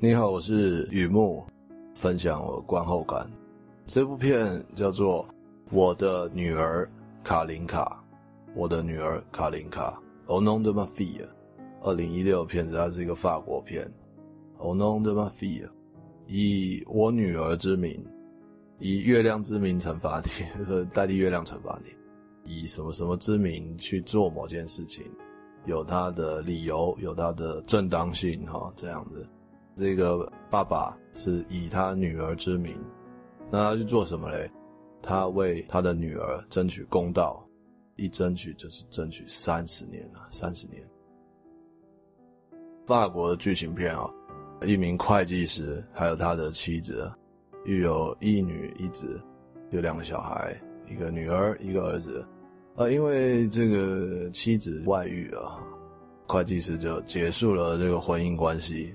你好，我是雨木，分享我观后感。这部片叫做《我的女儿卡琳卡》，我的女儿卡琳卡，Au nom de ma fille。二零一六片子，它是一个法国片，Au nom de ma fille，以我女儿之名，以月亮之名惩罚你，代替月亮惩罚你，以什么什么之名去做某件事情，有它的理由，有它的正当性，哈，这样子。这个爸爸是以他女儿之名，那他去做什么嘞？他为他的女儿争取公道，一争取就是争取三十年啊，三十年。法国的剧情片啊，一名会计师还有他的妻子，育有一女一子，有两个小孩，一个女儿，一个儿子。呃，因为这个妻子外遇啊，会计师就结束了这个婚姻关系。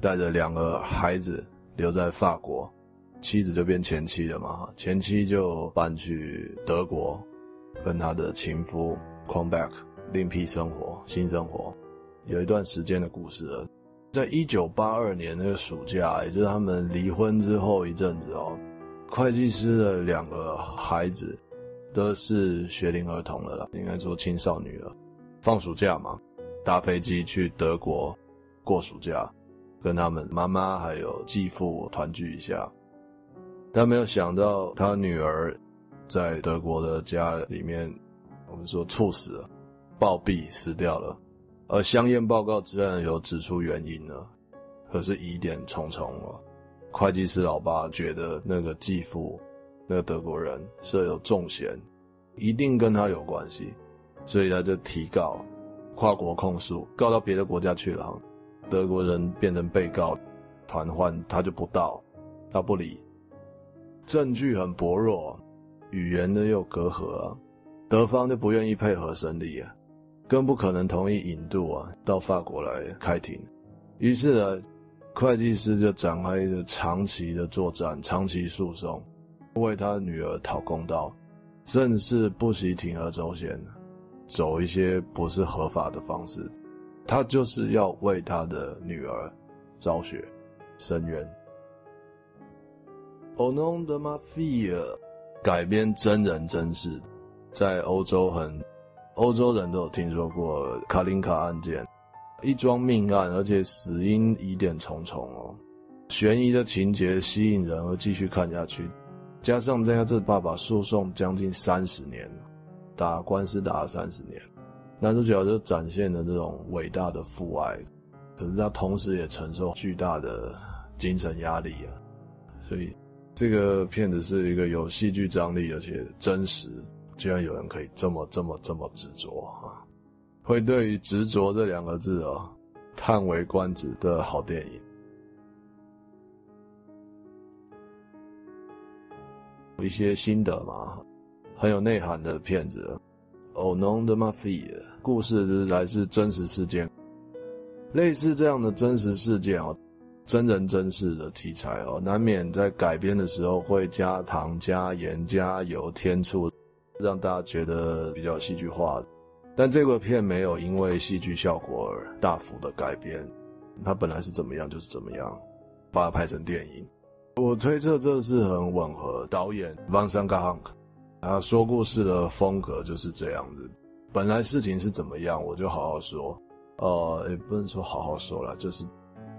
带着两个孩子留在法国，妻子就变前妻了嘛，前妻就搬去德国，跟他的情夫 come back 另辟生活，新生活，有一段时间的故事了。在一九八二年那个暑假，也就是他们离婚之后一阵子哦，会计师的两个孩子都是学龄儿童了啦，应该说青少女了。放暑假嘛，搭飞机去德国过暑假。跟他们妈妈还有继父团聚一下，但没有想到他女儿在德国的家里面，我们说猝死了，暴毙死掉了，而香烟报告自然有指出原因了，可是疑点重重了。会计师老爸觉得那个继父，那个德国人设有重嫌，一定跟他有关系，所以他就提告，跨国控诉，告到别的国家去了。德国人变成被告，传唤他就不到，他不理，证据很薄弱，语言呢又隔阂啊，德方就不愿意配合审理啊，更不可能同意引渡啊到法国来开庭，于是呢，会计师就展开一个长期的作战，长期诉讼，为他女儿讨公道，甚至不惜铤而走险，走一些不是合法的方式。他就是要为他的女儿昭雪伸冤。Au nom de ma fille 改编真人真事，在欧洲很，欧洲人都有听说过卡琳卡案件，一桩命案，而且死因疑点重重哦，悬疑的情节吸引人而继续看下去，加上这样这爸爸诉讼将近三十年，打官司打了三十年。男主角就展现了这种伟大的父爱，可是他同时也承受巨大的精神压力啊，所以这个片子是一个有戏剧张力而且真实，居然有人可以这么这么这么执着啊，会对于执着这两个字啊叹为观止的好电影，有一些心得嘛，很有内涵的片子，Au nom de Mafia。故事来自真实事件，类似这样的真实事件哦，真人真事的题材哦，难免在改编的时候会加糖、加盐、加油添醋，让大家觉得比较戏剧化。但这个片没有因为戏剧效果而大幅的改编，它本来是怎么样就是怎么样，把它拍成电影。我推测这是很吻合导演 Vincent Gahunk，他说故事的风格就是这样子。本来事情是怎么样，我就好好说，呃，也不能说好好说了，就是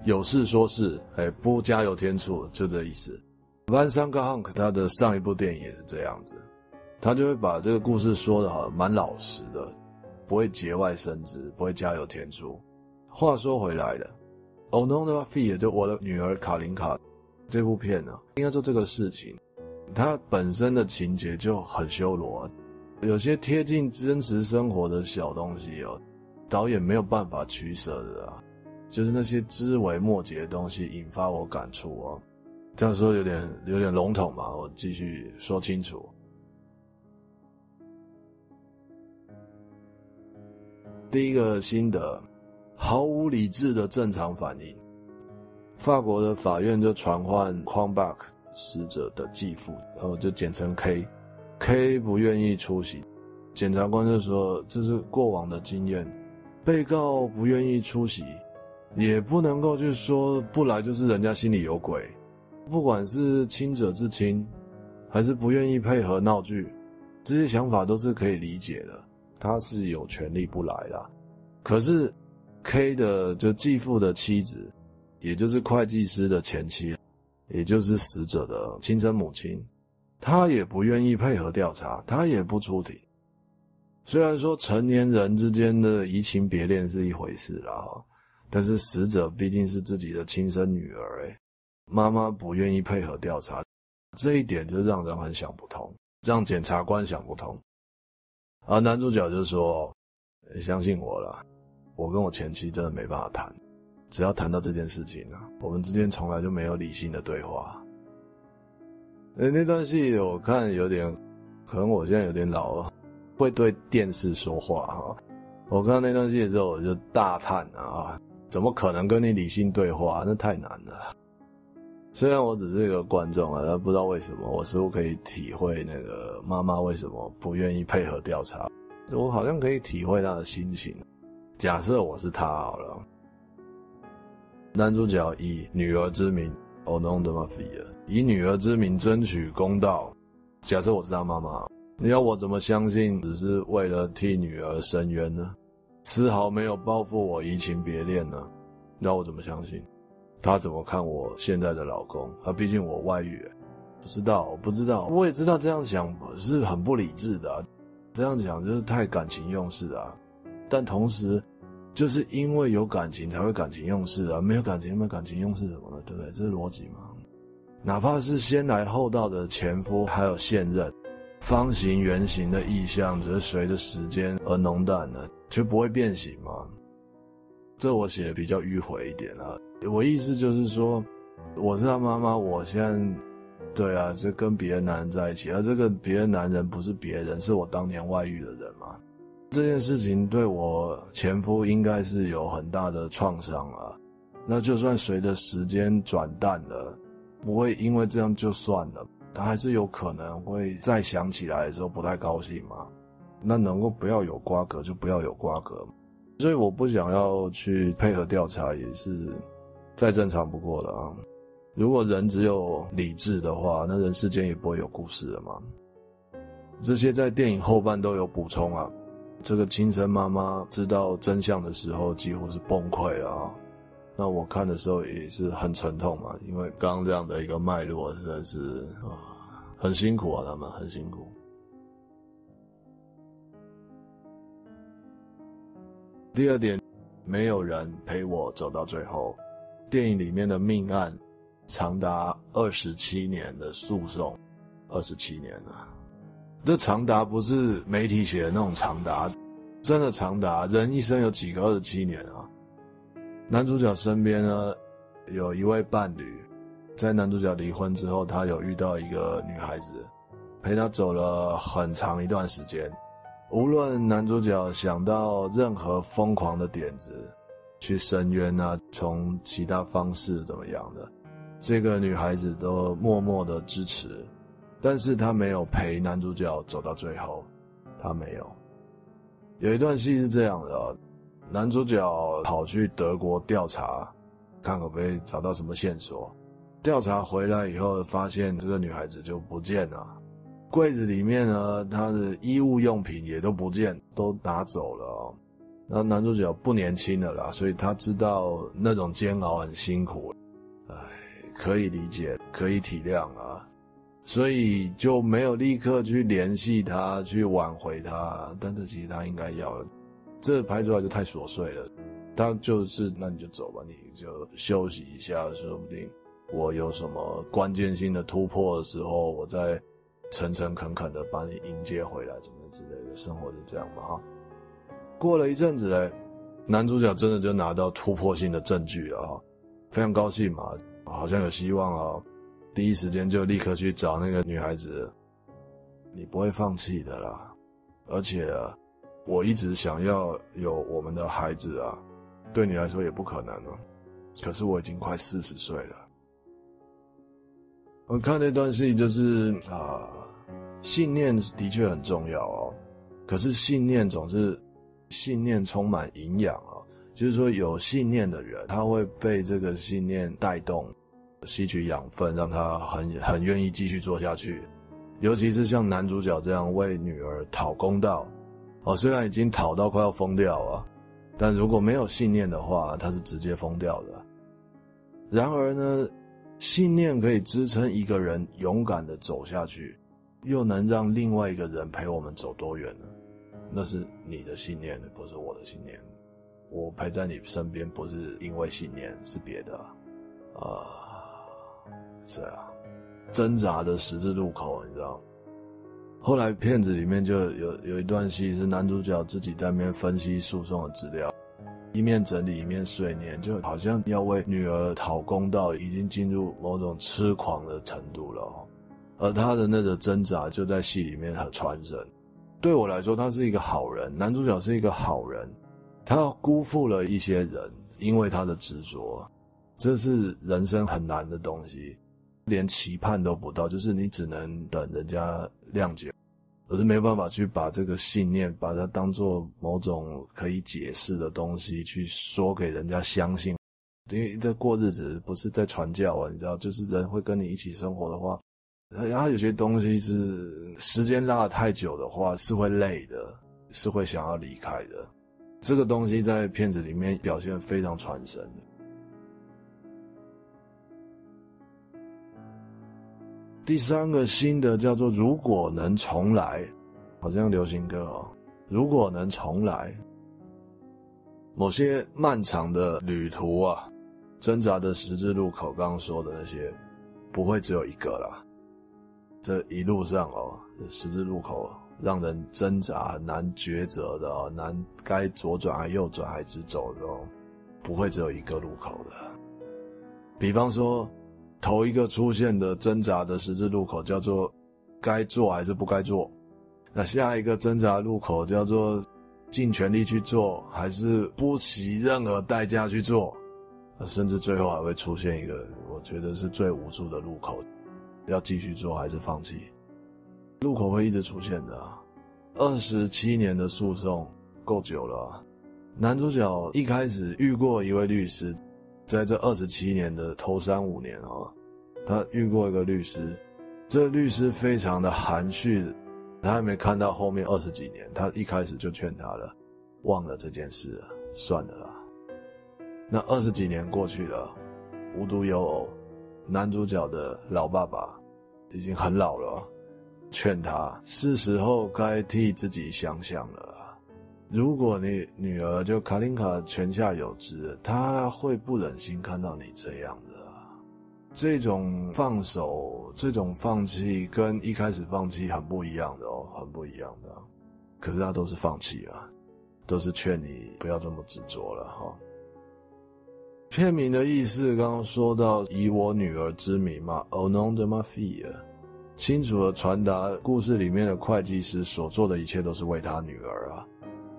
有事说事，哎，不加油添醋，就这意思。Vincent Gahunk 他的上一部电影也是这样子，他就会把这个故事说得好蛮老实的，不会节外生枝，不会加油添醋。话说回来的，Au nom de ma fille 就我的女儿卡琳卡这部片呢，应该说这个事情，它本身的情节就很修罗。有些贴近真实生活的小东西哦，导演没有办法取舍的啊，就是那些枝微末节的东西引发我感触哦。这样说有点有点笼统嘛，我继续说清楚。第一个心得，毫无理智的正常反应。法国的法院就传唤 Quambach 死者的继父，然后就简称 K。K 不愿意出席，检察官就说这是过往的经验，被告不愿意出席，也不能够去说不来就是人家心里有鬼。不管是亲者至亲，还是不愿意配合闹剧，这些想法都是可以理解的。他是有权利不来的。可是 K 的就继父的妻子，也就是会计师的前妻，也就是死者的亲生母亲，他也不愿意配合调查，他也不出庭。虽然说成年人之间的移情别恋是一回事啦，但是死者毕竟是自己的亲生女儿，哎，妈妈不愿意配合调查，这一点就让人很想不通，让检察官想不通。而男主角就说：“相信我了，我跟我前妻真的没办法谈，只要谈到这件事情啊，我们之间从来就没有理性的对话。”那段戏我看有点，可能我现在有点老了。会对电视说话哈，我看到那段戏的时候，我就大叹啊，怎么可能跟你理性对话？那太难了。虽然我只是一个观众啊，但不知道为什么，我似乎可以体会那个妈妈为什么不愿意配合调查。我好像可以体会她的心情。假设我是她好了，男主角以女儿之名，au nom de ma fille，以女儿之名争取公道。假设我是她妈妈。你要我怎么相信只是为了替女儿伸冤呢？丝毫没有报复我移情别恋呢？让我怎么相信？他怎么看我现在的老公？她毕竟我外遇，不知道，不知道。我也知道这样想是很不理智的，这样讲就是太感情用事啊。但同时，就是因为有感情才会感情用事啊，没有感情没有感情用事什么的，对不对？这是逻辑嘛？哪怕是先来后到的前夫，还有现任。方形、圆形的意象，只是随着时间而浓淡的，却不会变形吗？这我写的比较迂回一点啊。我意思就是说，我是他妈妈，我现在，对啊，就跟别的男人在一起，而这个别的男人不是别人，是我当年外遇的人嘛。这件事情对我前夫应该是有很大的创伤啊。那就算随着时间转淡了，不会因为这样就算了。他还是有可能会再想起来的时候不太高兴嘛，那能够不要有瓜葛就不要有瓜葛，所以我不想要去配合调查也是再正常不过了啊。如果人只有理智的话，那人世间也不会有故事了嘛。这些在电影后半都有补充啊。这个亲生妈妈知道真相的时候几乎是崩溃了啊。那我看的时候也是很沉痛嘛，因为刚刚这样的一个脉络实在是啊，很辛苦啊，他们很辛苦。第二点，没有人陪我走到最后。电影里面的命案长达二十七年的诉讼，二十七年啊，这长达不是媒体写的那种长达，真的长达，人一生有几个二十七年啊？男主角身边呢，有一位伴侣，在男主角离婚之后，他有遇到一个女孩子，陪他走了很长一段时间。无论男主角想到任何疯狂的点子，去申冤啊，从其他方式怎么样的，这个女孩子都默默的支持，但是她没有陪男主角走到最后，她没有。有一段戏是这样的啊。男主角跑去德国调查，看可不可以找到什么线索。调查回来以后，发现这个女孩子就不见了。柜子里面呢，她的衣物用品也都不见，都拿走了。那男主角不年轻了啦，所以他知道那种煎熬很辛苦。唉，可以理解，可以体谅啊。所以就没有立刻去联系他，去挽回他。但这其实他应该要的。这拍出来就太琐碎了，他就是，那你就走吧，你就休息一下，说不定我有什么关键性的突破的时候，我再诚诚恳恳的把你迎接回来，怎么之类的，生活就这样嘛哈。过了一阵子嘞，男主角真的就拿到突破性的证据了哈，非常高兴嘛，好像有希望啊，第一时间就立刻去找那个女孩子，你不会放弃的啦，而且。我一直想要有我们的孩子啊，对你来说也不可能了。可是我已经快四十岁了。我看那段戏就是啊，信念的确很重要哦。可是信念总是信念充满营养啊，就是说有信念的人，他会被这个信念带动，吸取养分，让他很很愿意继续做下去。尤其是像男主角这样为女儿讨公道，哦，虽然已经讨到快要疯掉了，但如果没有信念的话，他是直接疯掉的。然而呢，信念可以支撑一个人勇敢的走下去，又能让另外一个人陪我们走多远呢？那是你的信念，不是我的信念。我陪在你身边，不是因为信念，是别的。啊，是啊。挣扎的十字路口，你知道？后来片子里面就有有一段戏是男主角自己在那边分析诉讼的资料，一面整理一面碎念，就好像要为女儿讨公道，已经进入某种痴狂的程度了。而他的那个挣扎就在戏里面很传神。对我来说，他是一个好人，男主角是一个好人，他辜负了一些人，因为他的执着，这是人生很难的东西。连期盼都不到，就是你只能等人家谅解，可是没有办法去把这个信念，把它当做某种可以解释的东西去说给人家相信。因为这过日子不是在传教啊，你知道，就是人会跟你一起生活的话，然后有些东西是时间拉得太久的话是会累的，是会想要离开的。这个东西在片子里面表现非常传神。第三个新的叫做“如果能重来”，好像流行歌哦。如果能重来，某些漫长的旅途啊，挣扎的十字路口，刚刚说的那些，不会只有一个啦。这一路上哦，十字路口让人挣扎、难抉择的哦，难该左转还右转还直走的哦，不会只有一个路口的。比方说。头一个出现的挣扎的十字路口叫做该做还是不该做，那下一个挣扎路口叫做尽全力去做还是不惜任何代价去做，甚至最后还会出现一个我觉得是最无助的路口，要继续做还是放弃？路口会一直出现的啊，二十七年的诉讼够久了。男主角一开始遇过一位律师。在这二十七年的头三五年啊，他遇过一个律师，这律师非常的含蓄，他还没看到后面二十几年，他一开始就劝他了，忘了这件事，算了啦。那二十几年过去了，无独有偶，男主角的老爸爸已经很老了，劝他是时候该替自己想想了。如果你女儿就卡琳卡泉下有知，她会不忍心看到你这样的啊。这种放手，这种放弃，跟一开始放弃很不一样的哦，很不一样的。可是他都是放弃啊，都是劝你不要这么执着了哈。片名的意思刚刚说到以我女儿之名嘛，Au nom de ma fille，清楚的传达故事里面的会计师所做的一切都是为他女儿啊。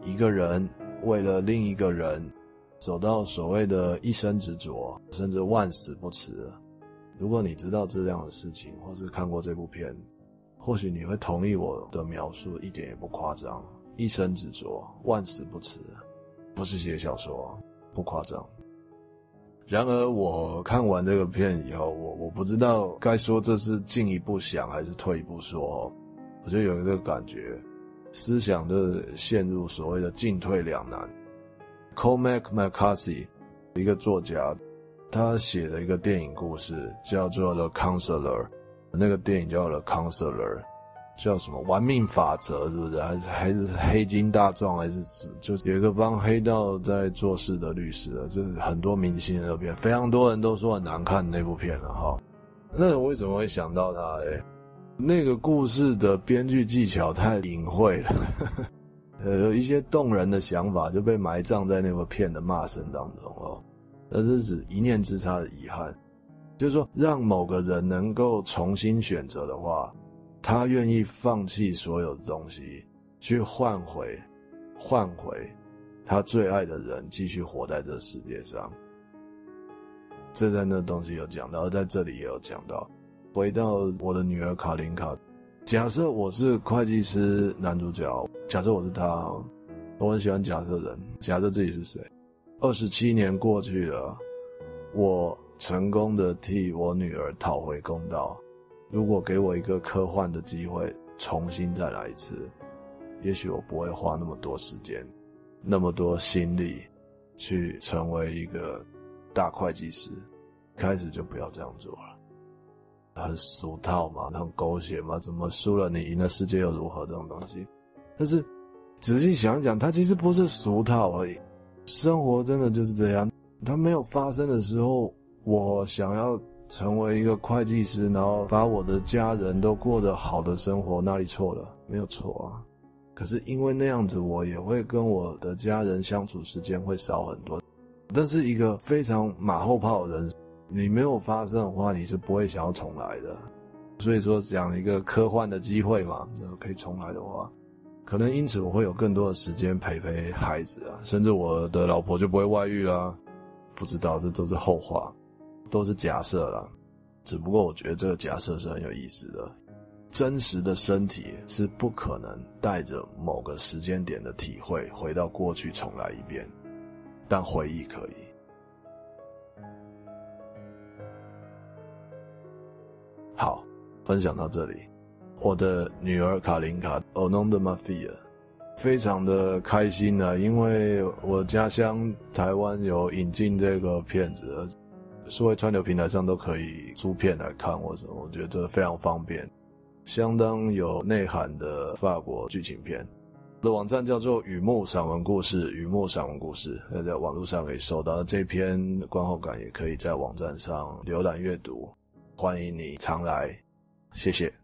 一个人为了另一个人，走到所谓的一生执着，甚至万死不辞。如果你知道这样的事情，或是看过这部片，或许你会同意我的描述，一点也不夸张。一生执着，万死不辞，不是写小说，不夸张。然而，我看完这个片以后，我我不知道该说这是进一步想还是退一步说，我就有一个感觉。思想就陷入所谓的进退两难。Comac McCarthy，一个作家，他写了一个电影故事，叫做《The Counselor》。那个电影叫《The Counselor》，叫什么《玩命法则》是不是？还是还是黑金大壮？还是就是有一个帮黑道在做事的律师的？就是很多明星的片，非常多人都说很难看那部片了哈。那我为什么会想到他？诶那个故事的编剧技巧太隐晦了，呃，有一些动人的想法就被埋葬在那个片的骂声当中哦。那是指一念之差的遗憾，就是说，让某个人能够重新选择的话，他愿意放弃所有的东西，去换回，换回他最爱的人，继续活在这世界上。这在那东西有讲到，在这里也有讲到。回到我的女儿卡琳卡，假设我是会计师男主角，假设我是他，我很喜欢假设人，假设自己是谁，二十七年过去了，我成功的替我女儿讨回公道。如果给我一个科幻的机会，重新再来一次，也许我不会花那么多时间、那么多心力去成为一个大会计师。开始就不要这样做了，很俗套嘛，很狗血嘛，怎么输了你赢了世界又如何？这种东西，但是仔细想想，它其实不是俗套而已。生活真的就是这样，它没有发生的时候，我想要。成为一个会计师，然后把我的家人都过得好的生活，哪里错了？没有错啊。可是因为那样子，我也会跟我的家人相处时间会少很多。但是一个非常马后炮的人，你没有发生的话，你是不会想要重来的。所以说，讲一个科幻的机会嘛，可以重来的话，可能因此我会有更多的时间陪陪孩子啊，甚至我的老婆就不会外遇啦。不知道，这都是后话。都是假设啦，只不过我觉得这个假设是很有意思的。真实的身体是不可能带着某个时间点的体会回到过去重来一遍，但回忆可以。好，分享到这里。我的女儿卡琳卡 o n o m d Mafia，非常的开心呢，因为我家乡台湾有引进这个片子。数位串流平台上都可以租片来看，或者我觉得非常方便，相当有内涵的法国剧情片。的网站叫做雨木散文故事，雨木散文故事，在网络上可以搜到这篇观后感，也可以在网站上浏览阅读。欢迎你常来，谢谢。